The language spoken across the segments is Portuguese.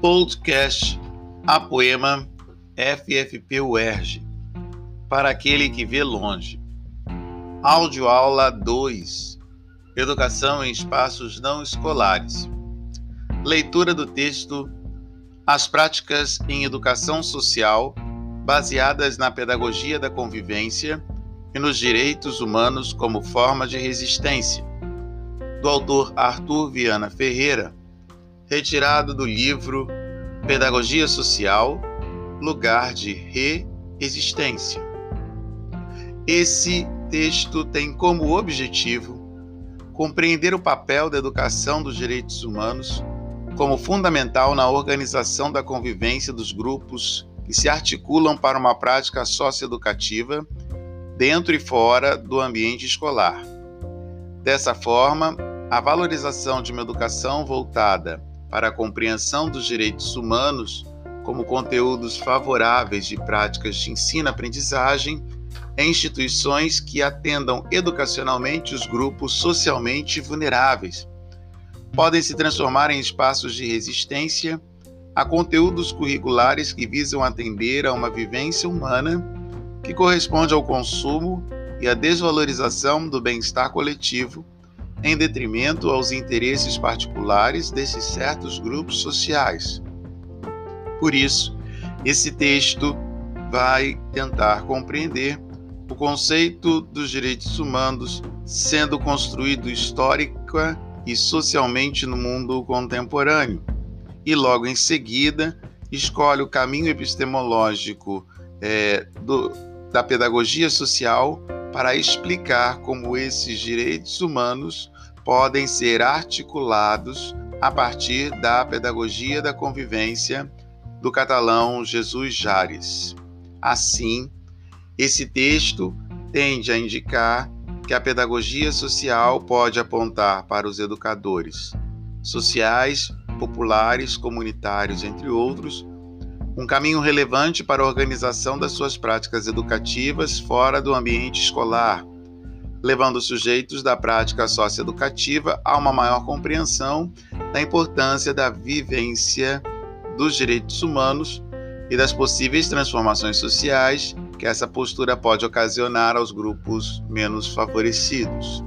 Podcast A Poema FFP UERJ Para aquele que vê longe. Áudio aula 2 Educação em espaços não escolares. Leitura do texto As práticas em educação social baseadas na pedagogia da convivência e nos direitos humanos como forma de resistência. Do autor Arthur Viana Ferreira retirado do livro Pedagogia Social Lugar de Reexistência. Esse texto tem como objetivo compreender o papel da educação dos direitos humanos como fundamental na organização da convivência dos grupos que se articulam para uma prática socioeducativa dentro e fora do ambiente escolar. Dessa forma, a valorização de uma educação voltada para a compreensão dos direitos humanos como conteúdos favoráveis de práticas de ensino-aprendizagem em instituições que atendam educacionalmente os grupos socialmente vulneráveis. Podem se transformar em espaços de resistência a conteúdos curriculares que visam atender a uma vivência humana que corresponde ao consumo e à desvalorização do bem-estar coletivo em detrimento aos interesses particulares desses certos grupos sociais. Por isso, esse texto vai tentar compreender o conceito dos direitos humanos sendo construído histórica e socialmente no mundo contemporâneo, e logo em seguida escolhe o caminho epistemológico é, do, da pedagogia social para explicar como esses direitos humanos podem ser articulados a partir da pedagogia da convivência do catalão Jesus Jares. Assim, esse texto tende a indicar que a pedagogia social pode apontar para os educadores sociais, populares, comunitários, entre outros, um caminho relevante para a organização das suas práticas educativas fora do ambiente escolar, levando os sujeitos da prática socioeducativa a uma maior compreensão da importância da vivência dos direitos humanos e das possíveis transformações sociais que essa postura pode ocasionar aos grupos menos favorecidos.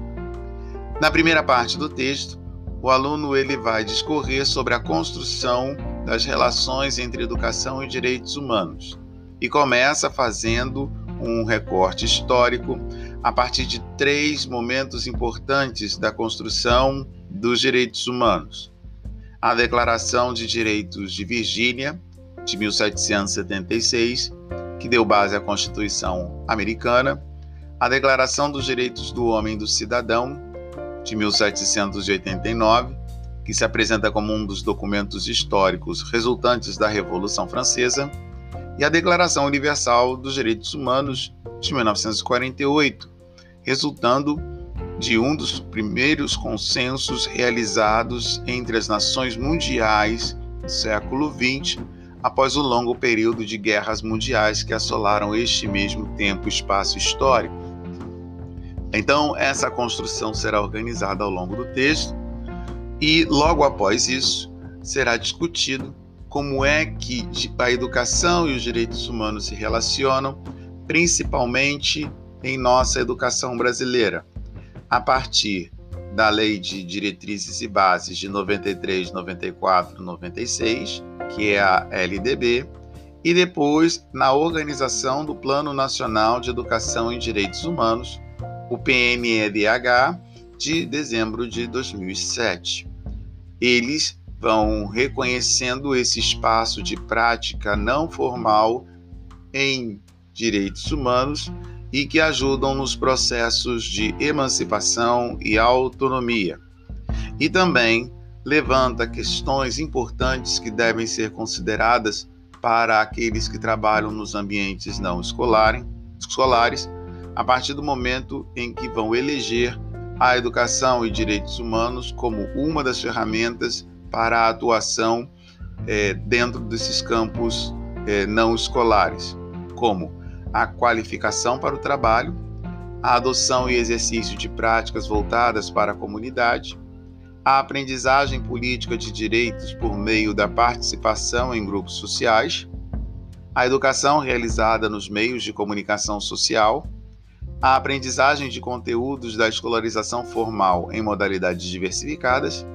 Na primeira parte do texto, o aluno ele vai discorrer sobre a construção das relações entre educação e direitos humanos e começa fazendo um recorte histórico a partir de três momentos importantes da construção dos direitos humanos: a Declaração de Direitos de Virgínia, de 1776, que deu base à Constituição Americana, a Declaração dos Direitos do Homem e do Cidadão, de 1789, que se apresenta como um dos documentos históricos resultantes da Revolução Francesa, e a Declaração Universal dos Direitos Humanos, de 1948, resultando de um dos primeiros consensos realizados entre as nações mundiais do século XX, após o longo período de guerras mundiais que assolaram este mesmo tempo e espaço histórico. Então, essa construção será organizada ao longo do texto e, logo após isso, será discutido como é que a educação e os direitos humanos se relacionam, principalmente em nossa educação brasileira, a partir da Lei de Diretrizes e Bases de 93, 94, 96, que é a LDB, e depois na organização do Plano Nacional de Educação e Direitos Humanos, o PNEDH, de dezembro de 2007. Eles vão reconhecendo esse espaço de prática não formal em direitos humanos e que ajudam nos processos de emancipação e autonomia. E também levanta questões importantes que devem ser consideradas para aqueles que trabalham nos ambientes não escolares, a partir do momento em que vão eleger a educação e direitos humanos como uma das ferramentas para a atuação é, dentro desses campos é, não escolares, como a qualificação para o trabalho, a adoção e exercício de práticas voltadas para a comunidade, a aprendizagem política de direitos por meio da participação em grupos sociais, a educação realizada nos meios de comunicação social, a aprendizagem de conteúdos da escolarização formal em modalidades diversificadas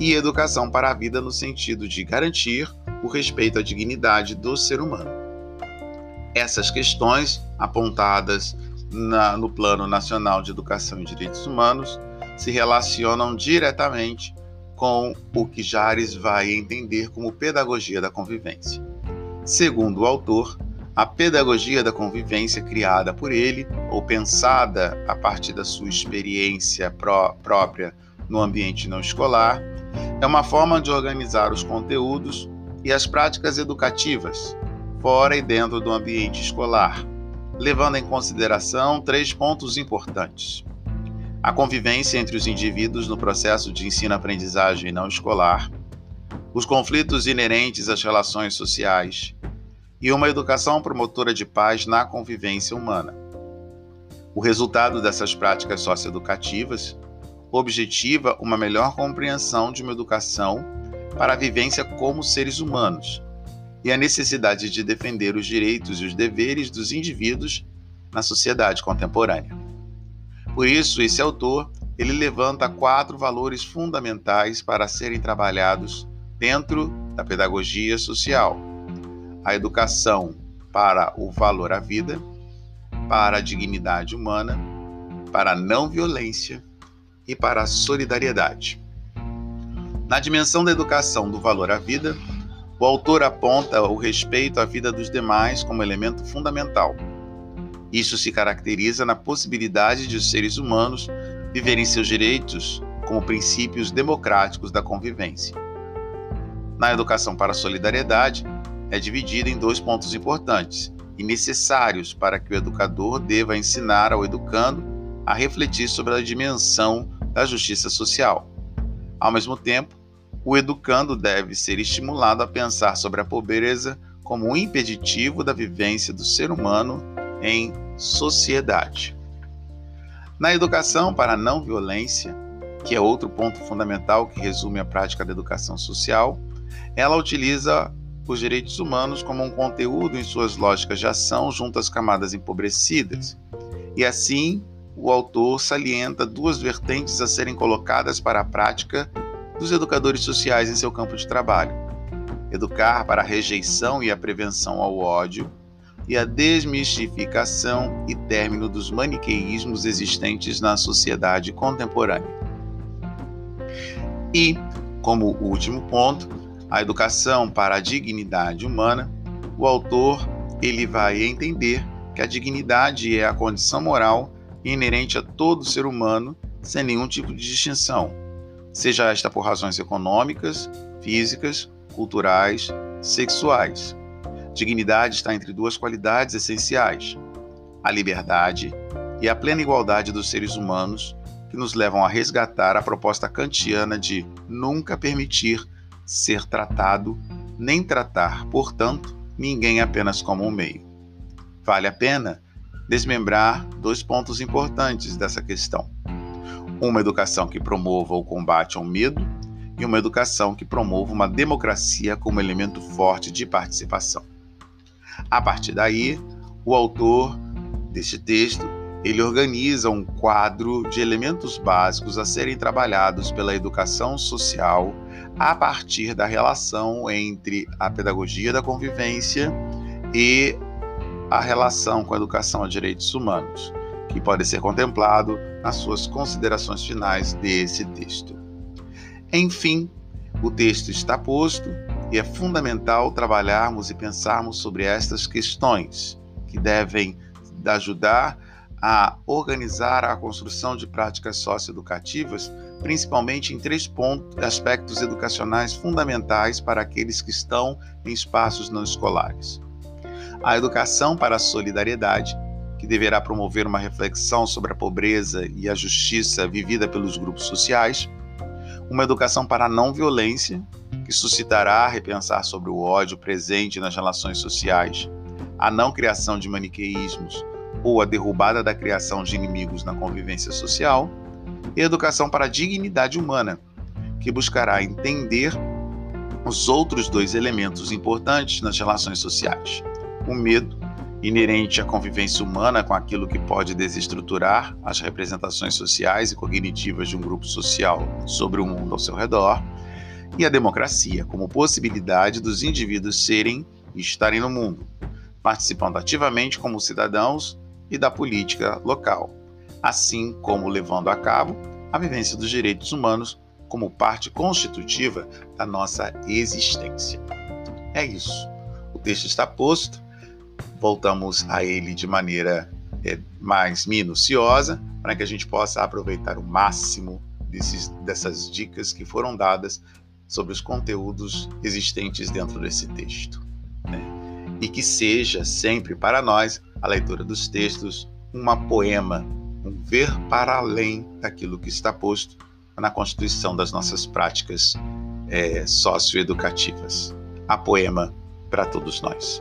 e educação para a vida no sentido de garantir o respeito à dignidade do ser humano. Essas questões apontadas na, no Plano Nacional de Educação e Direitos Humanos se relacionam diretamente com o que Jares vai entender como pedagogia da convivência. Segundo o autor, a pedagogia da convivência criada por ele ou pensada a partir da sua experiência pró própria no ambiente não escolar é uma forma de organizar os conteúdos e as práticas educativas fora e dentro do ambiente escolar, levando em consideração três pontos importantes: a convivência entre os indivíduos no processo de ensino-aprendizagem não escolar, os conflitos inerentes às relações sociais e uma educação promotora de paz na convivência humana. O resultado dessas práticas socioeducativas objetiva uma melhor compreensão de uma educação para a vivência como seres humanos e a necessidade de defender os direitos e os deveres dos indivíduos na sociedade contemporânea. Por isso, esse autor ele levanta quatro valores fundamentais para serem trabalhados dentro da pedagogia social: a educação para o valor à vida, para a dignidade humana, para a não violência e para a solidariedade. Na dimensão da educação do valor à vida, o autor aponta o respeito à vida dos demais como elemento fundamental isso se caracteriza na possibilidade de os seres humanos viverem seus direitos como princípios democráticos da convivência. Na educação para a solidariedade, é dividida em dois pontos importantes e necessários para que o educador deva ensinar ao educando a refletir sobre a dimensão da justiça social. Ao mesmo tempo, o educando deve ser estimulado a pensar sobre a pobreza como um impeditivo da vivência do ser humano em sociedade. Na educação para a não violência, que é outro ponto fundamental que resume a prática da educação social, ela utiliza os direitos humanos como um conteúdo em suas lógicas de ação junto às camadas empobrecidas. E assim, o autor salienta duas vertentes a serem colocadas para a prática dos educadores sociais em seu campo de trabalho: educar para a rejeição e a prevenção ao ódio e a desmistificação e término dos maniqueísmos existentes na sociedade contemporânea. E, como último ponto, a educação para a dignidade humana, o autor ele vai entender que a dignidade é a condição moral inerente a todo ser humano, sem nenhum tipo de distinção, seja esta por razões econômicas, físicas, culturais, sexuais Dignidade está entre duas qualidades essenciais: a liberdade e a plena igualdade dos seres humanos, que nos levam a resgatar a proposta kantiana de nunca permitir ser tratado, nem tratar, portanto, ninguém apenas como um meio. Vale a pena desmembrar dois pontos importantes dessa questão: uma educação que promova o combate ao medo e uma educação que promova uma democracia como elemento forte de participação. A partir daí, o autor deste texto ele organiza um quadro de elementos básicos a serem trabalhados pela educação social a partir da relação entre a pedagogia da convivência e a relação com a educação a direitos humanos, que pode ser contemplado nas suas considerações finais desse texto. Enfim, o texto está posto e é fundamental trabalharmos e pensarmos sobre estas questões que devem ajudar a organizar a construção de práticas socioeducativas, principalmente em três pontos, aspectos educacionais fundamentais para aqueles que estão em espaços não escolares. A educação para a solidariedade, que deverá promover uma reflexão sobre a pobreza e a justiça vivida pelos grupos sociais. Uma educação para a não violência, que suscitará a repensar sobre o ódio presente nas relações sociais, a não criação de maniqueísmos ou a derrubada da criação de inimigos na convivência social, e educação para a dignidade humana, que buscará entender os outros dois elementos importantes nas relações sociais: o medo, inerente à convivência humana com aquilo que pode desestruturar as representações sociais e cognitivas de um grupo social sobre o mundo ao seu redor, e a democracia, como possibilidade dos indivíduos serem e estarem no mundo, participando ativamente como cidadãos e da política local, assim como levando a cabo a vivência dos direitos humanos como parte constitutiva da nossa existência. É isso. O texto está posto, voltamos a ele de maneira é, mais minuciosa, para que a gente possa aproveitar o máximo desses, dessas dicas que foram dadas sobre os conteúdos existentes dentro desse texto. Né? E que seja sempre para nós a leitura dos textos uma poema, um ver para além daquilo que está posto na constituição das nossas práticas é, socioeducativas. A poema para todos nós.